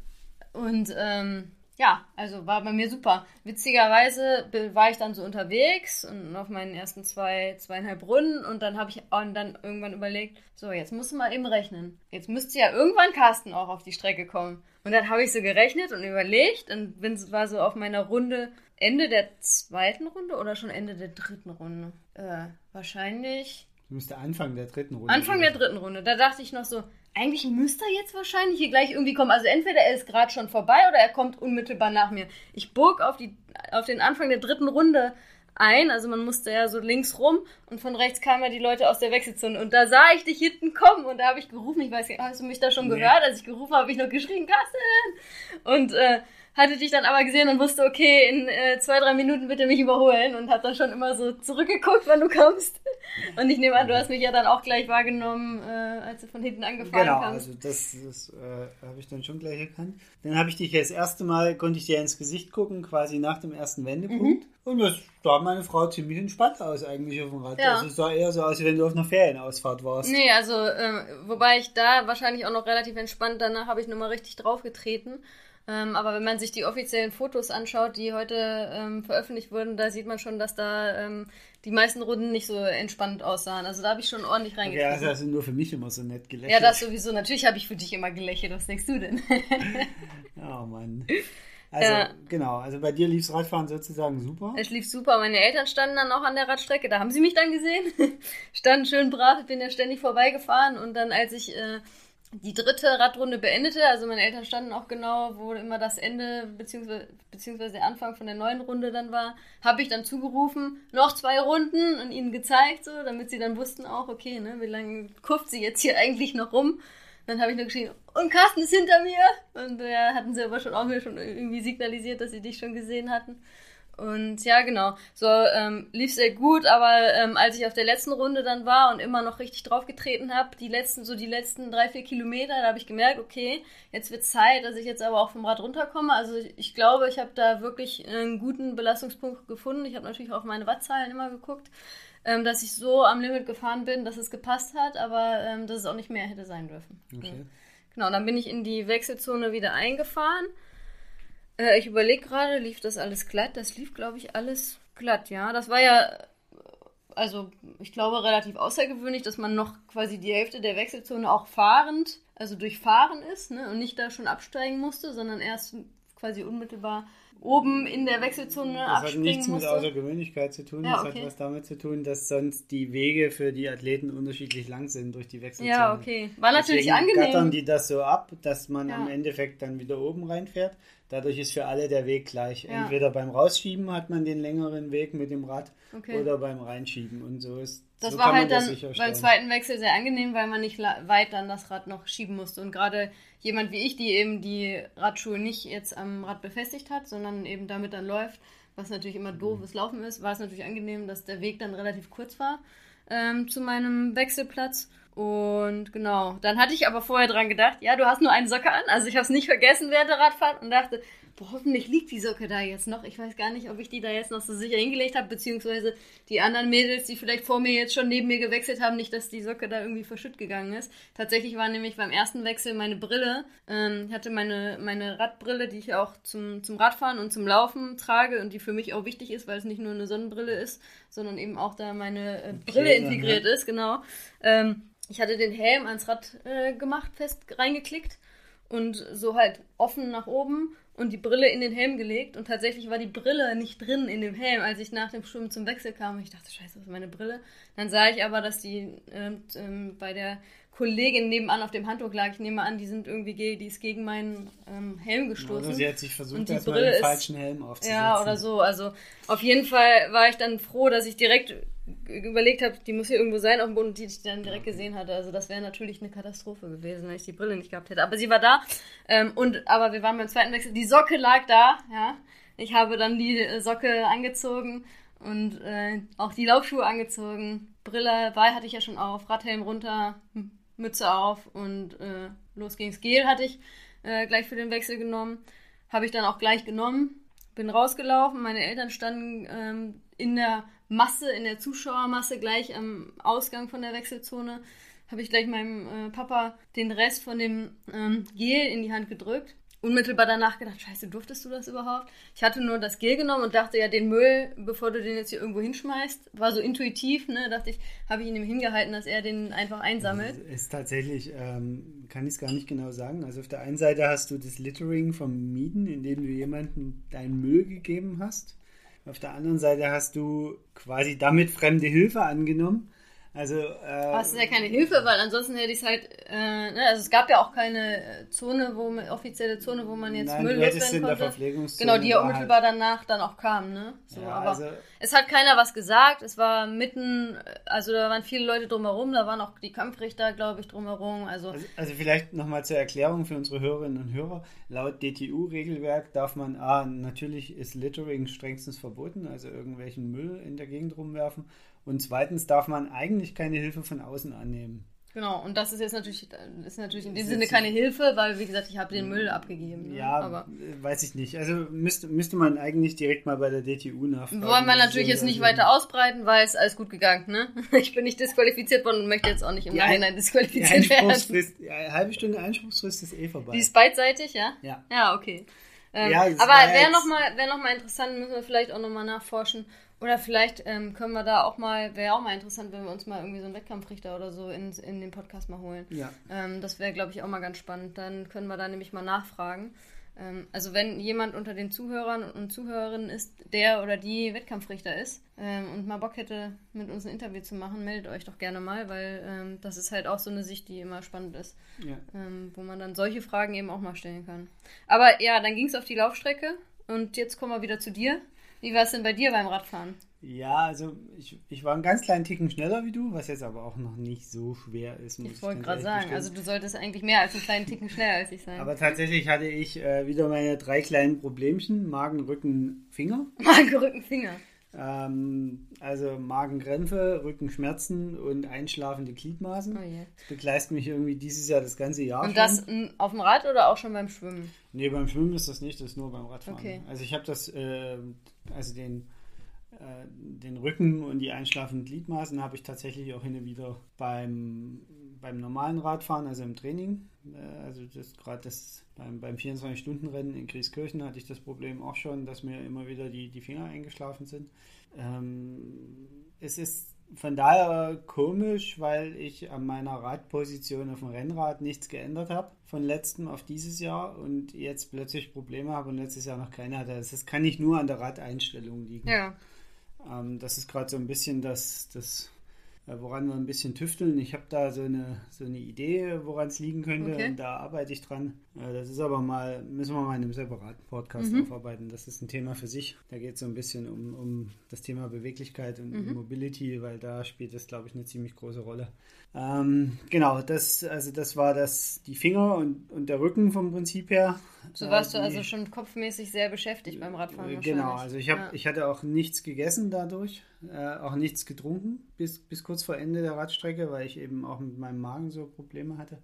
und ähm, ja, also war bei mir super. Witzigerweise war ich dann so unterwegs und auf meinen ersten zwei, zweieinhalb Runden und dann habe ich dann irgendwann überlegt, so, jetzt musst du mal eben rechnen. Jetzt müsste ja irgendwann Carsten auch auf die Strecke kommen. Und dann habe ich so gerechnet und überlegt und bin, war so auf meiner Runde Ende der zweiten Runde oder schon Ende der dritten Runde? Äh, wahrscheinlich. Du müsste Anfang der dritten Runde. Anfang der dritten Runde. Da dachte ich noch so, eigentlich müsste er jetzt wahrscheinlich hier gleich irgendwie kommen. Also entweder er ist gerade schon vorbei oder er kommt unmittelbar nach mir. Ich bog auf, die, auf den Anfang der dritten Runde ein, also man musste ja so links rum und von rechts kamen ja die Leute aus der Wechselzone und da sah ich dich hinten kommen und da habe ich gerufen, ich weiß nicht, hast du mich da schon nee. gehört? Als ich gerufen habe, habe ich noch geschrien, Carsten! Und äh, hatte dich dann aber gesehen und wusste, okay, in äh, zwei, drei Minuten wird er mich überholen und hat dann schon immer so zurückgeguckt, wann du kommst. Und ich nehme an, du hast mich ja dann auch gleich wahrgenommen, äh, als du von hinten angefahren genau, kamst. Genau, also das, das äh, habe ich dann schon gleich erkannt. Dann habe ich dich das erste Mal, konnte ich dir ins Gesicht gucken, quasi nach dem ersten Wendepunkt. Mhm. Und das sah meine Frau ziemlich entspannt aus eigentlich auf dem Rad. Ja. Also es sah eher so aus, wie wenn du auf einer Ferienausfahrt warst. Nee, also äh, wobei ich da wahrscheinlich auch noch relativ entspannt, danach habe ich nochmal richtig draufgetreten. Ähm, aber wenn man sich die offiziellen Fotos anschaut, die heute ähm, veröffentlicht wurden, da sieht man schon, dass da ähm, die meisten Runden nicht so entspannt aussahen. Also da habe ich schon ordentlich reingeguckt. Ja, das hast du nur für mich immer so nett gelächelt. Ja, das sowieso. Natürlich habe ich für dich immer gelächelt. Was denkst du denn? (laughs) oh Mann. (laughs) Also, ja. genau, also bei dir lief's Radfahren sozusagen super. Es lief super. Meine Eltern standen dann auch an der Radstrecke, da haben sie mich dann gesehen. (laughs) standen schön brav, bin ja ständig vorbeigefahren und dann, als ich äh, die dritte Radrunde beendete. Also meine Eltern standen auch genau, wo immer das Ende beziehungsweise, beziehungsweise der Anfang von der neuen Runde dann war, habe ich dann zugerufen, noch zwei Runden und ihnen gezeigt, so, damit sie dann wussten auch, okay, ne, wie lange kurft sie jetzt hier (laughs) eigentlich noch rum. Dann habe ich nur geschrien, und Carsten ist hinter mir. Und ja, hatten sie aber schon auch mir schon irgendwie signalisiert, dass sie dich schon gesehen hatten. Und ja, genau. So ähm, lief sehr gut, aber ähm, als ich auf der letzten Runde dann war und immer noch richtig draufgetreten habe, die letzten, so die letzten drei, vier Kilometer, da habe ich gemerkt, okay, jetzt wird Zeit, dass ich jetzt aber auch vom Rad runterkomme. Also ich, ich glaube, ich habe da wirklich einen guten Belastungspunkt gefunden. Ich habe natürlich auch meine Wattzahlen immer geguckt, ähm, dass ich so am Limit gefahren bin, dass es gepasst hat, aber ähm, dass es auch nicht mehr hätte sein dürfen. Okay. Genau, dann bin ich in die Wechselzone wieder eingefahren. Äh, ich überlege gerade, lief das alles glatt? Das lief, glaube ich, alles glatt, ja. Das war ja, also ich glaube, relativ außergewöhnlich, dass man noch quasi die Hälfte der Wechselzone auch fahrend, also durchfahren ist, ne, und nicht da schon absteigen musste, sondern erst quasi unmittelbar oben in der Wechselzone das abspringen Das hat nichts musste. mit Außergewöhnlichkeit zu tun. Ja, das okay. hat was damit zu tun, dass sonst die Wege für die Athleten unterschiedlich lang sind durch die Wechselzone. Ja, okay. War natürlich Deswegen angenehm. gattern die das so ab, dass man ja. am Endeffekt dann wieder oben reinfährt. Dadurch ist für alle der Weg gleich. Ja. Entweder beim Rausschieben hat man den längeren Weg mit dem Rad okay. oder beim Reinschieben. Und so ist das so war halt dann beim zweiten Wechsel sehr angenehm, weil man nicht weit dann das Rad noch schieben musste. Und gerade jemand wie ich, die eben die Radschuhe nicht jetzt am Rad befestigt hat, sondern eben damit dann läuft, was natürlich immer doofes Laufen ist, war es natürlich angenehm, dass der Weg dann relativ kurz war ähm, zu meinem Wechselplatz. Und genau, dann hatte ich aber vorher dran gedacht, ja, du hast nur eine Socke an. Also ich habe es nicht vergessen während der Radfahrt und dachte, boah, hoffentlich liegt die Socke da jetzt noch. Ich weiß gar nicht, ob ich die da jetzt noch so sicher hingelegt habe, beziehungsweise die anderen Mädels, die vielleicht vor mir jetzt schon neben mir gewechselt haben, nicht, dass die Socke da irgendwie verschütt gegangen ist. Tatsächlich war nämlich beim ersten Wechsel meine Brille, ähm, ich hatte meine, meine Radbrille, die ich auch zum, zum Radfahren und zum Laufen trage und die für mich auch wichtig ist, weil es nicht nur eine Sonnenbrille ist, sondern eben auch da meine äh, Brille integriert ja. ist, genau. Ähm, ich hatte den Helm ans Rad äh, gemacht, fest reingeklickt und so halt offen nach oben und die Brille in den Helm gelegt und tatsächlich war die Brille nicht drin in dem Helm, als ich nach dem Schwimmen zum Wechsel kam ich dachte, scheiße, was ist meine Brille? Dann sah ich aber, dass die ähm, ähm, bei der Kollegin nebenan auf dem Handtuch lag. Ich nehme an, die sind irgendwie, die ist gegen meinen ähm, Helm gestoßen. Oder sie hat sich versucht, erstmal den falschen Helm aufzusetzen. Ja, oder so. Also auf jeden Fall war ich dann froh, dass ich direkt überlegt habe, die muss hier irgendwo sein auf dem Boden, die ich dann direkt gesehen hatte. Also das wäre natürlich eine Katastrophe gewesen, wenn ich die Brille nicht gehabt hätte. Aber sie war da. Ähm, und aber wir waren beim zweiten Wechsel. Die Socke lag da, ja. Ich habe dann die äh, Socke angezogen und äh, auch die Laufschuhe angezogen. Brille, Ball hatte ich ja schon auf, Radhelm runter, Mütze auf und äh, los ging's. Gel hatte ich äh, gleich für den Wechsel genommen. Habe ich dann auch gleich genommen. Bin rausgelaufen. Meine Eltern standen ähm, in der Masse, in der Zuschauermasse gleich am Ausgang von der Wechselzone, habe ich gleich meinem äh, Papa den Rest von dem ähm, Gel in die Hand gedrückt. Unmittelbar danach gedacht, scheiße, durftest du das überhaupt? Ich hatte nur das Gel genommen und dachte ja, den Müll, bevor du den jetzt hier irgendwo hinschmeißt, war so intuitiv, ne, dachte ich, habe ich ihn ihm hingehalten, dass er den einfach einsammelt. Ist tatsächlich, ähm, kann ich es gar nicht genau sagen. Also auf der einen Seite hast du das Littering vermieden, indem du jemandem deinen Müll gegeben hast. Auf der anderen Seite hast du quasi damit fremde Hilfe angenommen. Also, äh, Aber es ist ja keine Hilfe, weil ansonsten hätte ich es halt, äh, ne, also es gab ja auch keine äh, Zone, wo offizielle Zone, wo man jetzt Nein, Müll loswerden konnte. Genau, die ja unmittelbar halt. danach dann auch kam, ne? So, ja, aber also, es hat keiner was gesagt, es war mitten, also da waren viele Leute drumherum, da waren auch die Kampfrichter, glaube ich, drumherum. Also, also, also vielleicht nochmal zur Erklärung für unsere Hörerinnen und Hörer. Laut DTU-Regelwerk darf man, A, natürlich ist Littering strengstens verboten, also irgendwelchen Müll in der Gegend rumwerfen. Und zweitens darf man eigentlich keine Hilfe von außen annehmen. Genau, und das ist jetzt natürlich, ist natürlich in dem Sinne keine Hilfe, weil, wie gesagt, ich habe den Müll abgegeben. Ne? Ja, aber weiß ich nicht. Also müsste, müsste man eigentlich direkt mal bei der DTU nachfragen. Wollen wir natürlich jetzt nicht also weiter ausbreiten, weil es alles gut gegangen, ne? (laughs) Ich bin nicht disqualifiziert worden und möchte jetzt auch nicht im Nachhinein disqualifiziert werden. Ja, eine halbe Stunde Einspruchsfrist ist eh vorbei. Die ist beidseitig, ja? Ja. Ja, okay. Ähm, ja, aber wäre nochmal wär noch interessant, müssen wir vielleicht auch nochmal nachforschen, oder vielleicht ähm, können wir da auch mal, wäre auch mal interessant, wenn wir uns mal irgendwie so einen Wettkampfrichter oder so in, in den Podcast mal holen. Ja. Ähm, das wäre, glaube ich, auch mal ganz spannend. Dann können wir da nämlich mal nachfragen. ähm, also wenn jemand unter den Zuhörern und Zuhörerinnen ist, der oder die Wettkampfrichter ist ähm, und mal Bock hätte, mit uns ein Interview zu machen, meldet euch doch gerne mal, weil ähm, das ist halt auch so eine Sicht, die immer spannend ist, Ja. ähm, wo man dann solche Fragen eben auch mal stellen kann. Aber ja, dann ging es auf die Laufstrecke und jetzt kommen wir wieder zu dir. Wie war es denn bei dir beim Radfahren? Ja, also ich, ich war einen ganz kleinen Ticken schneller wie du, was jetzt aber auch noch nicht so schwer ist. muss Ich wollte gerade sagen, also du solltest eigentlich mehr als einen kleinen Ticken schneller als ich sein. Aber tatsächlich hatte ich äh, wieder meine drei kleinen Problemchen: Magen, Rücken, Finger. (laughs) Magen, Rücken, Finger. Ähm, also Magenkrämpfe, Rückenschmerzen und einschlafende Gliedmaßen. Oh je. Das begleitet mich irgendwie dieses Jahr das ganze Jahr. Und schon. das m, auf dem Rad oder auch schon beim Schwimmen? Nee, beim Schwimmen ist das nicht, das ist nur beim Radfahren. Okay. Also ich habe das, äh, also den, äh, den Rücken und die einschlafenden Gliedmaßen habe ich tatsächlich auch hin und wieder beim, beim normalen Radfahren, also im Training. Äh, also das gerade das beim, beim 24-Stunden-Rennen in Grieskirchen hatte ich das Problem auch schon, dass mir immer wieder die, die Finger eingeschlafen sind. Ähm, es ist von daher komisch, weil ich an meiner Radposition auf dem Rennrad nichts geändert habe von letztem auf dieses Jahr und jetzt plötzlich Probleme habe und letztes Jahr noch keine hatte. Das kann nicht nur an der Radeinstellung liegen. Ja. Ähm, das ist gerade so ein bisschen das, das woran wir ein bisschen tüfteln. Ich habe da so eine, so eine Idee, woran es liegen könnte Okay. und da arbeite ich dran. Äh, das ist aber mal, müssen wir mal in einem separaten Podcast Mhm. aufarbeiten. Das ist ein Thema für sich. Da geht es so ein bisschen um, um das Thema Beweglichkeit und Mhm. Mobility, weil da spielt das, glaube ich, eine ziemlich große Rolle. Ähm, genau, das, also das war das, die Finger und, und der Rücken vom Prinzip her. So Äh, warst du die- also schon kopfmäßig sehr beschäftigt beim Radfahren. äh. Genau, also ich, hab, Ja. ich hatte auch nichts gegessen dadurch, äh, auch nichts getrunken bis, bis kurz vor Ende der Radstrecke, weil ich eben auch mit meinem Magen so Probleme hatte.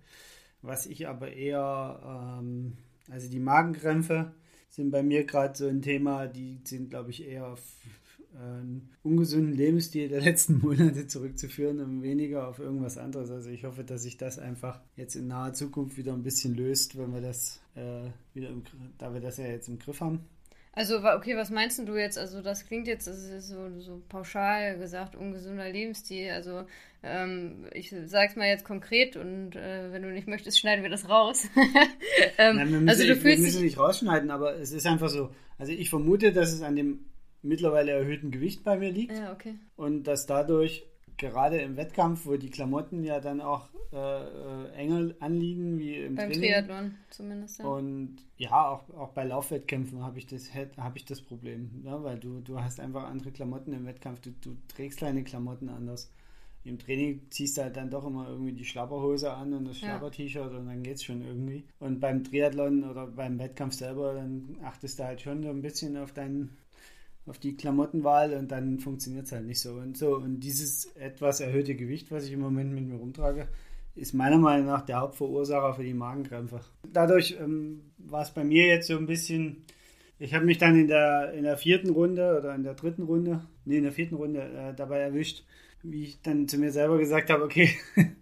Was ich aber eher, ähm, also die Magenkrämpfe sind bei mir gerade so ein Thema, die sind, glaube ich, eher auf äh, einen ungesunden Lebensstil der (laughs) letzten Monate zurückzuführen und weniger auf irgendwas anderes. Also ich hoffe, dass sich das einfach jetzt in naher Zukunft wieder ein bisschen löst, wenn wir das äh, wieder im, da wir das ja jetzt im Griff haben. Also, okay, was meinst du jetzt? Also, das klingt jetzt das ist so, so pauschal gesagt, ungesunder Lebensstil. Also, ähm, ich sag's mal jetzt konkret und äh, wenn du nicht möchtest, schneiden wir das raus. (laughs) ähm, Nein, wir müssen, also, du wir fühlst müssen dich. nicht rausschneiden, aber es ist einfach so. Also ich vermute, dass es an dem mittlerweile erhöhten Gewicht bei mir liegt Ja, okay. und dass dadurch gerade im Wettkampf, wo die Klamotten ja dann auch äh, äh, enger anliegen wie im Beim Training. Triathlon zumindest, ja. Und ja, auch, auch bei Laufwettkämpfen habe ich das, habe ich das Problem, ne? weil du, du hast einfach andere Klamotten im Wettkampf, du, du trägst kleine Klamotten anders. Im Training ziehst du halt dann doch immer irgendwie die Schlapperhose an und das Ja. Schlapper-T-Shirt und dann geht's schon irgendwie. Und beim Triathlon oder beim Wettkampf selber, dann achtest du halt schon so ein bisschen auf deinen auf die Klamottenwahl und dann funktioniert es halt nicht so und so. Und dieses etwas erhöhte Gewicht, was ich im Moment mit mir rumtrage, ist meiner Meinung nach der Hauptverursacher für die Magenkrämpfe. Dadurch ähm, war es bei mir jetzt so ein bisschen. Ich habe mich dann in der, in der vierten Runde oder in der dritten Runde, nee, in der vierten Runde äh, dabei erwischt, wie ich dann zu mir selber gesagt habe, okay, (laughs)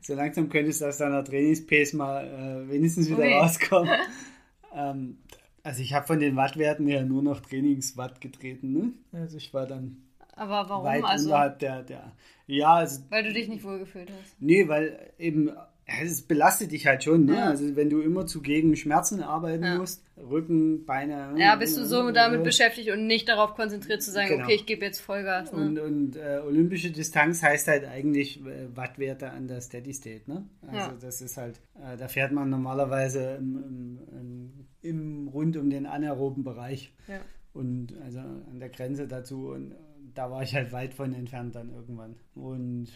so langsam könntest du aus deiner Trainingspace mal äh, wenigstens wieder Okay. rauskommen. (laughs) ähm, also ich habe von den Wattwerten her nur noch Trainingswatt getreten. Ne? Also ich war dann Aber warum? weit Also, unterhalb der, der. Ja, also weil du dich nicht wohlgefühlt hast. nee, weil eben es belastet dich halt schon. Ne? Ja. Also wenn du immer zu gegen Schmerzen arbeiten Ja. musst, Rücken, Beine. Ja, bist du so damit äh, beschäftigt und nicht darauf konzentriert zu sagen, Genau. okay, ich gebe jetzt Vollgas. Ne? Und, und äh, olympische Distanz heißt halt eigentlich äh, Wattwerte an der Steady State. Ne? Also Ja. das ist halt, äh, da fährt man normalerweise im, im, im, im rund um den anaeroben Bereich. ja. und also an der Grenze dazu und da war ich halt weit von entfernt dann irgendwann und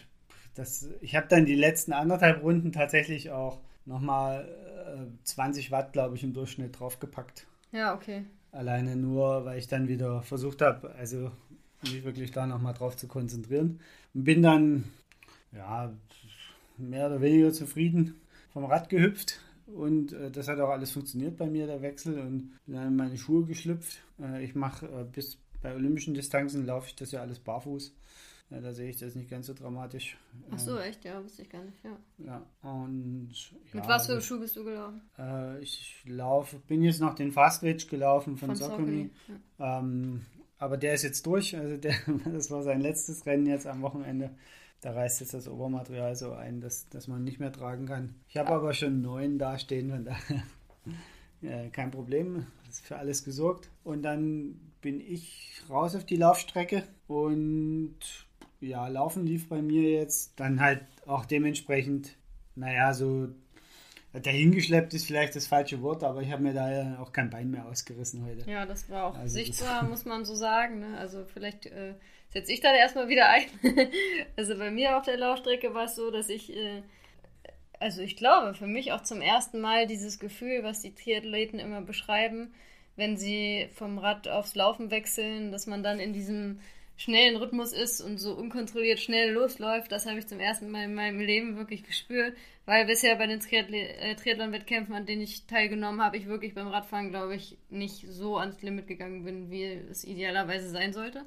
das ich habe dann die letzten anderthalb Runden tatsächlich auch nochmal äh, 20 Watt glaube ich im Durchschnitt draufgepackt ja, okay. alleine nur weil ich dann wieder versucht habe also mich wirklich da nochmal drauf zu konzentrieren und bin dann ja mehr oder weniger zufrieden vom Rad gehüpft und äh, das hat auch alles funktioniert bei mir, der Wechsel und bin dann in meine Schuhe geschlüpft. Äh, ich mache äh, bis bei olympischen Distanzen laufe ich das ja alles barfuß. Da sehe ich das nicht ganz so dramatisch. Ach so, echt? Ja, wusste ich gar nicht. Ja. Ja, und ja, Mit was für also, Schuh bist du gelaufen? äh, ich laufe, bin jetzt noch den Fastwitch gelaufen von, Von. Saucony. Ja. Ähm, aber der ist jetzt durch. Also der, (laughs) das war sein letztes Rennen jetzt am Wochenende. Da reißt jetzt das Obermaterial so ein, dass, dass man nicht mehr tragen kann. Ich habe aber schon neun dastehen, von daher (laughs) äh, kein Problem, ist für alles gesorgt. Und dann bin ich raus auf die Laufstrecke und ja, Laufen lief bei mir jetzt dann halt auch dementsprechend, naja, so dahingeschleppt ist vielleicht das falsche Wort, aber ich habe mir da ja auch kein Bein mehr ausgerissen heute. Ja, das war auch also sichtbar, (laughs) muss man so sagen. Ne? Also vielleicht äh, setze ich dann erstmal wieder ein. (laughs) also bei mir auf der Laufstrecke war es so, dass ich, äh, also ich glaube, für mich auch zum ersten Mal dieses Gefühl, was die Triathleten immer beschreiben, wenn sie vom Rad aufs Laufen wechseln, dass man dann in diesem schnellen Rhythmus ist und so unkontrolliert schnell losläuft, das habe ich zum ersten Mal in meinem Leben wirklich gespürt, weil bisher bei den äh, Triathlon-Wettkämpfen, an denen ich teilgenommen habe, ich wirklich beim Radfahren, glaube ich, nicht so ans Limit gegangen bin, wie es idealerweise sein sollte.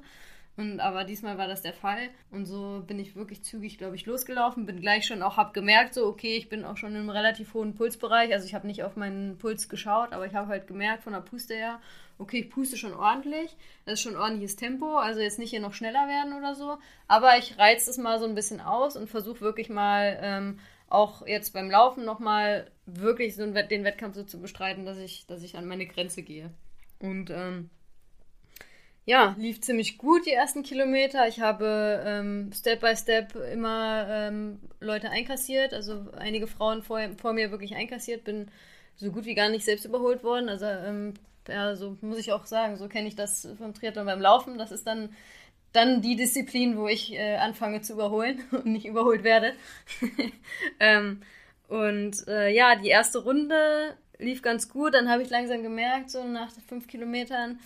Und, aber diesmal war das der Fall. Und so bin ich wirklich zügig, glaube ich, losgelaufen. Bin gleich schon auch, habe gemerkt, so, okay, ich bin auch schon im relativ hohen Pulsbereich. Also ich habe nicht auf meinen Puls geschaut, aber ich habe halt gemerkt von der Puste her, okay, ich puste schon ordentlich. Das ist schon ordentliches Tempo. Also jetzt nicht hier noch schneller werden oder so. Aber ich reize das mal so ein bisschen aus und versuche wirklich mal ähm, auch jetzt beim Laufen nochmal wirklich so den Wettkampf so zu bestreiten, dass ich, dass ich an meine Grenze gehe. Und ähm, ja, lief ziemlich gut die ersten Kilometer. Ich habe ähm, Step by Step immer ähm, Leute einkassiert, also einige Frauen vor, vor, mir wirklich einkassiert, bin so gut wie gar nicht selbst überholt worden. Also ähm, ja, so muss ich auch sagen, so kenne ich das vom Triathlon beim Laufen. Das ist dann, dann die Disziplin, wo ich äh, anfange zu überholen (laughs) und nicht überholt werde. (laughs) ähm, und äh, ja, die erste Runde lief ganz gut. Dann habe ich langsam gemerkt, so nach fünf Kilometern,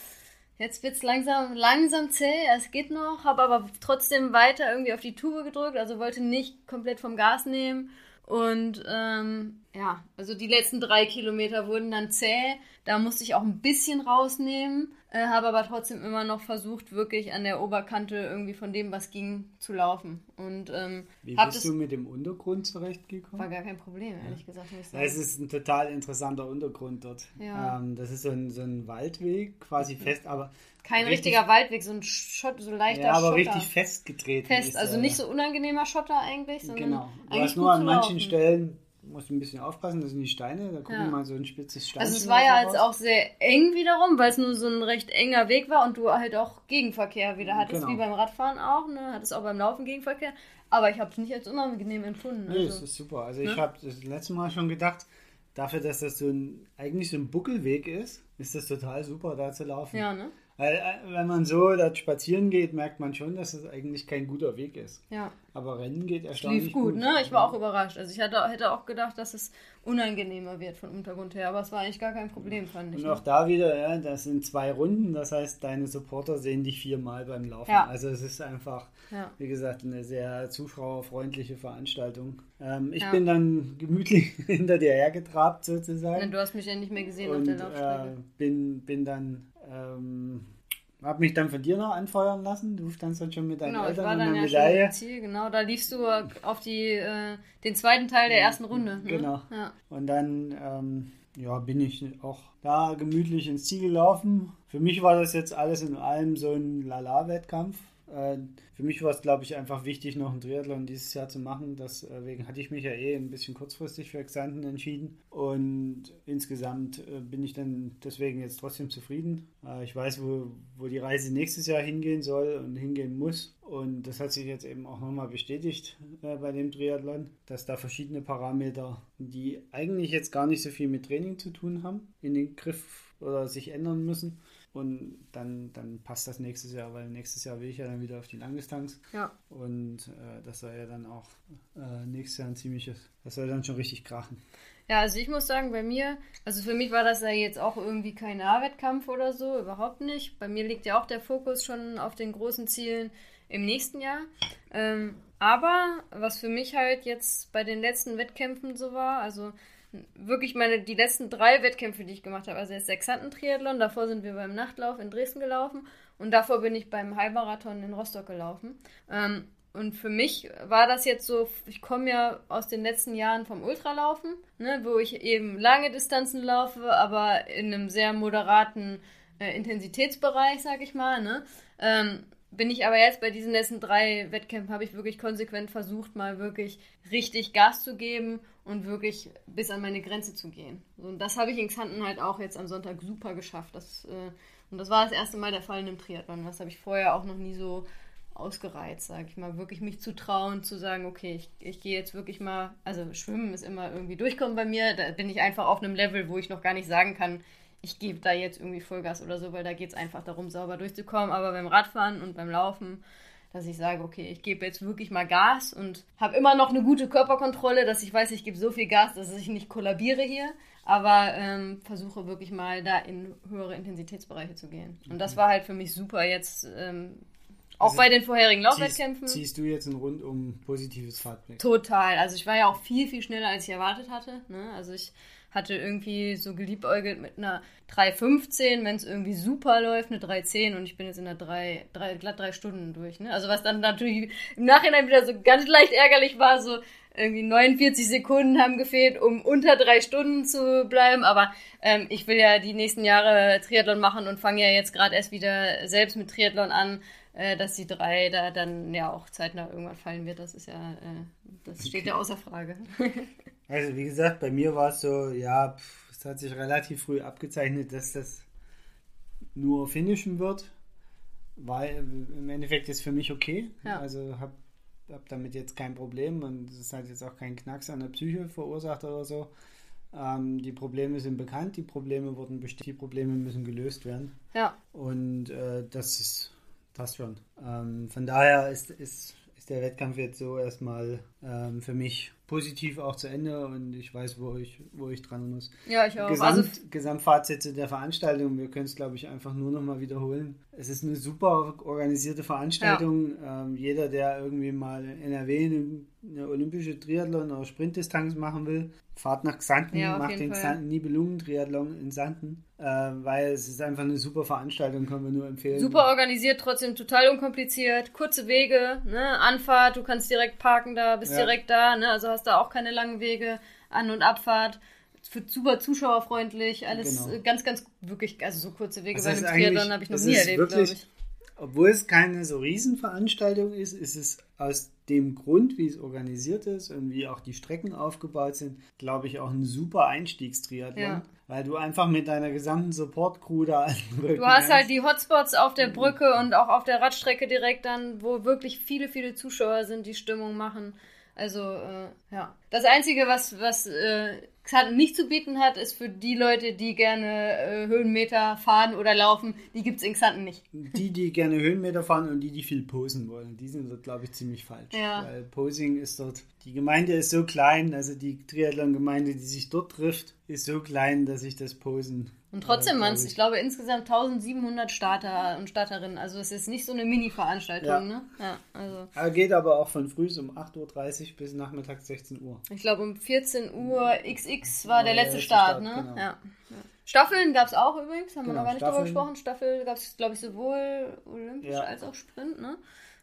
Jetzt wird es langsam, langsam zäh, es geht noch, habe aber trotzdem weiter irgendwie auf die Tube gedrückt, also wollte nicht komplett vom Gas nehmen. Und ähm, ja, also die letzten drei Kilometer wurden dann zäh. Da musste ich auch ein bisschen rausnehmen. Äh, habe aber trotzdem immer noch versucht, wirklich an der Oberkante irgendwie von dem, was ging, zu laufen. Und, ähm, Wie bist du mit dem Untergrund zurechtgekommen? War gar kein Problem, ehrlich ja. gesagt. Es ist ein total interessanter Untergrund dort. Ja. Ähm, das ist so ein, so ein Waldweg, quasi mhm. fest, aber. Kein richtig, richtiger Waldweg, so ein Schott, so leichter ja, aber Schotter. richtig festgetreten. Fest, also nicht so unangenehmer Schotter eigentlich, sondern. Genau. Du hast nur an manchen laufen. Stellen muss ein bisschen aufpassen, das sind die Steine, da gucken ja. mal so ein spitzes Stein. Also es war ja jetzt auch sehr eng wiederum, weil es nur so ein recht enger Weg war und du halt auch Gegenverkehr wieder hattest, genau. wie beim Radfahren auch, ne? Hattest auch beim Laufen Gegenverkehr. Aber ich habe es nicht als unangenehm empfunden. Also. Nee, das ist super. Also ne? ich habe das letzte Mal schon gedacht, dafür, dass das so ein, eigentlich so ein Buckelweg ist, ist das total super, da zu laufen. Ja, ne? Weil, äh, wenn man so dort spazieren geht, merkt man schon, dass es eigentlich kein guter Weg ist. Ja. Aber Rennen geht erstaunlich Lief gut, gut, ne? Ich war auch überrascht. Also ich hatte, hätte auch gedacht, dass es unangenehmer wird von Untergrund her, aber es war eigentlich gar kein Problem, fand ich. Und auch ne? da wieder, ja, das sind zwei Runden, das heißt, deine Supporter sehen dich viermal beim Laufen. Ja. Also es ist einfach, ja. wie gesagt, eine sehr zuschauerfreundliche Veranstaltung. Ähm, ich ja. bin dann gemütlich (laughs) hinter dir hergetrabt sozusagen. Ne, du hast mich ja nicht mehr gesehen Und, auf der Laufstrecke. Äh, bin, bin dann ähm, hab mich dann von dir noch anfeuern lassen. Du standst dann schon mit deinen genau, Eltern ich war dann ja Medaille. Schon Ziel, genau. Da liefst du auf die, äh, den zweiten Teil der ersten Runde. Ne? Genau. Ja. Und dann ähm, ja, bin ich auch da gemütlich ins Ziel gelaufen. Für mich war das jetzt alles in allem so ein Lala-Wettkampf. Äh, für mich war es, glaube ich, einfach wichtig, noch einen Triathlon dieses Jahr zu machen. Deswegen hatte ich mich ja eh ein bisschen kurzfristig für Xanten entschieden. Und insgesamt äh, bin ich dann deswegen jetzt trotzdem zufrieden. Äh, ich weiß, wo, wo die Reise nächstes Jahr hingehen soll und hingehen muss. Und das hat sich jetzt eben auch nochmal bestätigt bei dem Triathlon, dass da verschiedene Parameter, die eigentlich jetzt gar nicht so viel mit Training zu tun haben, in den Griff oder sich ändern müssen und dann, dann passt das nächstes Jahr, weil nächstes Jahr will ich ja dann wieder auf die Langdistanz. Ja. Und äh, das soll ja dann auch äh, nächstes Jahr ein ziemliches, das soll dann schon richtig krachen. Ja, also ich muss sagen, bei mir, also für mich war das ja jetzt auch irgendwie kein Nahwettkampf oder so, überhaupt nicht. Bei mir liegt ja auch der Fokus schon auf den großen Zielen im nächsten Jahr. Ähm, aber was für mich halt jetzt bei den letzten Wettkämpfen so war, also wirklich meine, die letzten drei Wettkämpfe, die ich gemacht habe, also jetzt Sechsanten-Triathlon, davor sind wir beim Nachtlauf in Dresden gelaufen und davor bin ich beim Halbmarathon in Rostock gelaufen. Ähm, und für mich war das jetzt so, ich komme ja aus den letzten Jahren vom Ultralaufen, ne, wo ich eben lange Distanzen laufe, aber in einem sehr moderaten äh, Intensitätsbereich, sag ich mal. Ne? Ähm, bin ich aber jetzt bei diesen letzten drei Wettkämpfen, habe ich wirklich konsequent versucht, mal wirklich richtig Gas zu geben und wirklich bis an meine Grenze zu gehen. Und das habe ich in Xanten halt auch jetzt am Sonntag super geschafft. Das, äh, und das war das erste Mal der Fall in einem Triathlon. Das habe ich vorher auch noch nie so ausgereizt, sage ich mal. Wirklich mich zu trauen, zu sagen, okay, ich, ich gehe jetzt wirklich mal, also Schwimmen ist immer irgendwie durchkommen bei mir. Da bin ich einfach auf einem Level, wo ich noch gar nicht sagen kann, ich gebe da jetzt irgendwie Vollgas oder so, weil da geht es einfach darum, sauber durchzukommen. Aber beim Radfahren und beim Laufen, dass ich sage, okay, ich gebe jetzt wirklich mal Gas und habe immer noch eine gute Körperkontrolle, dass ich weiß, ich gebe so viel Gas, dass ich nicht kollabiere hier. Aber ähm, versuche wirklich mal da in höhere Intensitätsbereiche zu gehen. Und das war halt für mich super jetzt. Ähm, auch also bei den vorherigen Laufwettkämpfen. Ziehst, ziehst, du jetzt ein rundum positives Fahrtblick? Total. Also ich war ja auch viel, viel schneller, als ich erwartet hatte. Ne? Also ich hatte irgendwie so geliebäugelt mit einer 3,15, wenn es irgendwie super läuft, eine 3,10 und ich bin jetzt in einer 3, 3, glatt drei Stunden durch. Ne? Also was dann natürlich im Nachhinein wieder so ganz leicht ärgerlich war, so irgendwie 49 Sekunden haben gefehlt, um unter drei Stunden zu bleiben. Aber ähm, ich will ja die nächsten Jahre Triathlon machen und fange ja jetzt gerade erst wieder selbst mit Triathlon an, äh, dass die drei da dann ja auch zeitnah irgendwann fallen wird. Das ist ja, äh, das steht ja außer Frage. (laughs) Also wie gesagt, bei mir war es so, ja, pff, es hat sich relativ früh abgezeichnet, dass das nur finishen wird, weil im Endeffekt ist für mich okay. Ja. Also habe hab damit jetzt kein Problem und es hat jetzt auch keinen Knacks an der Psyche verursacht oder so. Ähm, die Probleme sind bekannt, die Probleme wurden bestimmt, die Probleme müssen gelöst werden. Ja. Und äh, das ist passt schon. Ähm, von daher ist, ist der Wettkampf jetzt so erstmal ähm, für mich positiv auch zu Ende und ich weiß, wo ich, wo ich dran muss. Ja, ich auch. Gesamt, also, Gesamtfazit zu der Veranstaltung, wir können es, glaube ich, einfach nur noch mal wiederholen. Es ist eine super organisierte Veranstaltung. Ja. Ähm, jeder, der irgendwie mal in NRW eine, eine olympische Triathlon oder Sprintdistanz machen will, fahrt nach Xanten, ja, macht den Xanten Nibelungen-Triathlon in Xanten, weil es ist einfach eine super Veranstaltung, können wir nur empfehlen. Super organisiert, trotzdem total unkompliziert, kurze Wege, ne? Anfahrt, du kannst direkt parken da, bist ja. direkt da, ne? also hast da auch keine langen Wege, An- und Abfahrt. Für super zuschauerfreundlich, alles genau. ganz, ganz wirklich, also so kurze Wege also bei einem Triathlon habe ich noch nie erlebt, glaube ich. Obwohl es keine so Riesenveranstaltung ist, ist es aus dem Grund, wie es organisiert ist und wie auch die Strecken aufgebaut sind, glaube ich, auch ein super Einstiegstriathlon. Ja. Weil du einfach mit deiner gesamten Support-Crew da Du hast halt die Hotspots auf der Brücke und auch auf der Radstrecke direkt dann, wo wirklich viele, viele Zuschauer sind, die Stimmung machen. Also, äh, ja. Das Einzige, was, was äh, Xanten nicht zu bieten hat, ist für die Leute, die gerne äh, Höhenmeter fahren oder laufen, die gibt es in Xanten nicht. Die, die gerne Höhenmeter fahren und die, die viel posen wollen, die sind dort, glaube ich, ziemlich falsch. Ja. Weil Posing ist dort, die Gemeinde ist so klein, also die Triathlon-Gemeinde, die sich dort trifft, ist so klein, dass sich das Posen und trotzdem, äh, Manns, ich. ich glaube insgesamt 1700 Starter und Starterinnen. Also es ist nicht so eine Mini-Veranstaltung, ja. ne? Ja, also. Er geht aber auch von früh um 8.30 Uhr bis nachmittags 16 Uhr. Ich glaube um 14 Uhr XX war der letzte Start, Start, ne? Genau. Ja. Staffeln gab es auch übrigens, haben genau, wir noch gar nicht Staffeln. drüber gesprochen. Staffel gab es, glaube ich, sowohl olympisch ja. als auch Sprint, ne?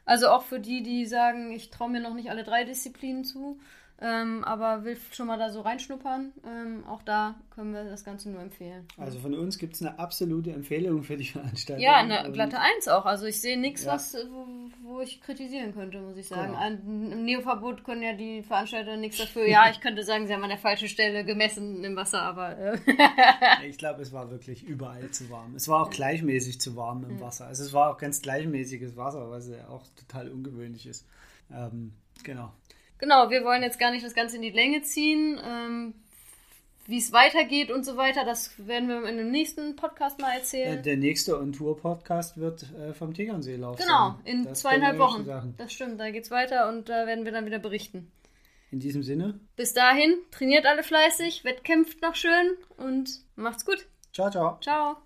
Also auch für die, die sagen, ich traue mir noch nicht alle drei Disziplinen zu. Ähm, aber will schon mal da so reinschnuppern. Ähm, auch da können wir das Ganze nur empfehlen. Also von uns gibt es eine absolute Empfehlung für die (laughs) Veranstaltung. Ja, eine glatte Eins auch. Also ich sehe nichts, ja. was wo, wo, ich kritisieren könnte, muss ich sagen. Genau. Im Neoverbot können ja die Veranstalter nichts dafür. Ja, ich könnte sagen, sie haben an der falschen Stelle gemessen im Wasser, aber. Äh (laughs) ich glaube, es war wirklich überall zu warm. Es war auch gleichmäßig zu warm im Wasser. Also es war auch ganz gleichmäßiges Wasser, was ja auch total ungewöhnlich ist. Ähm, genau. Genau, wir wollen jetzt gar nicht das Ganze in die Länge ziehen. Ähm, wie es weitergeht und so weiter, das werden wir in dem nächsten Podcast mal erzählen. Der nächste On-Tour-Podcast wird äh, vom Tegernsee laufen. Genau, in das zweieinhalb Wochen. Das stimmt, da geht's weiter und da werden wir dann wieder berichten. In diesem Sinne. Bis dahin, trainiert alle fleißig, wettkämpft noch schön und macht's gut. Ciao, ciao. Ciao.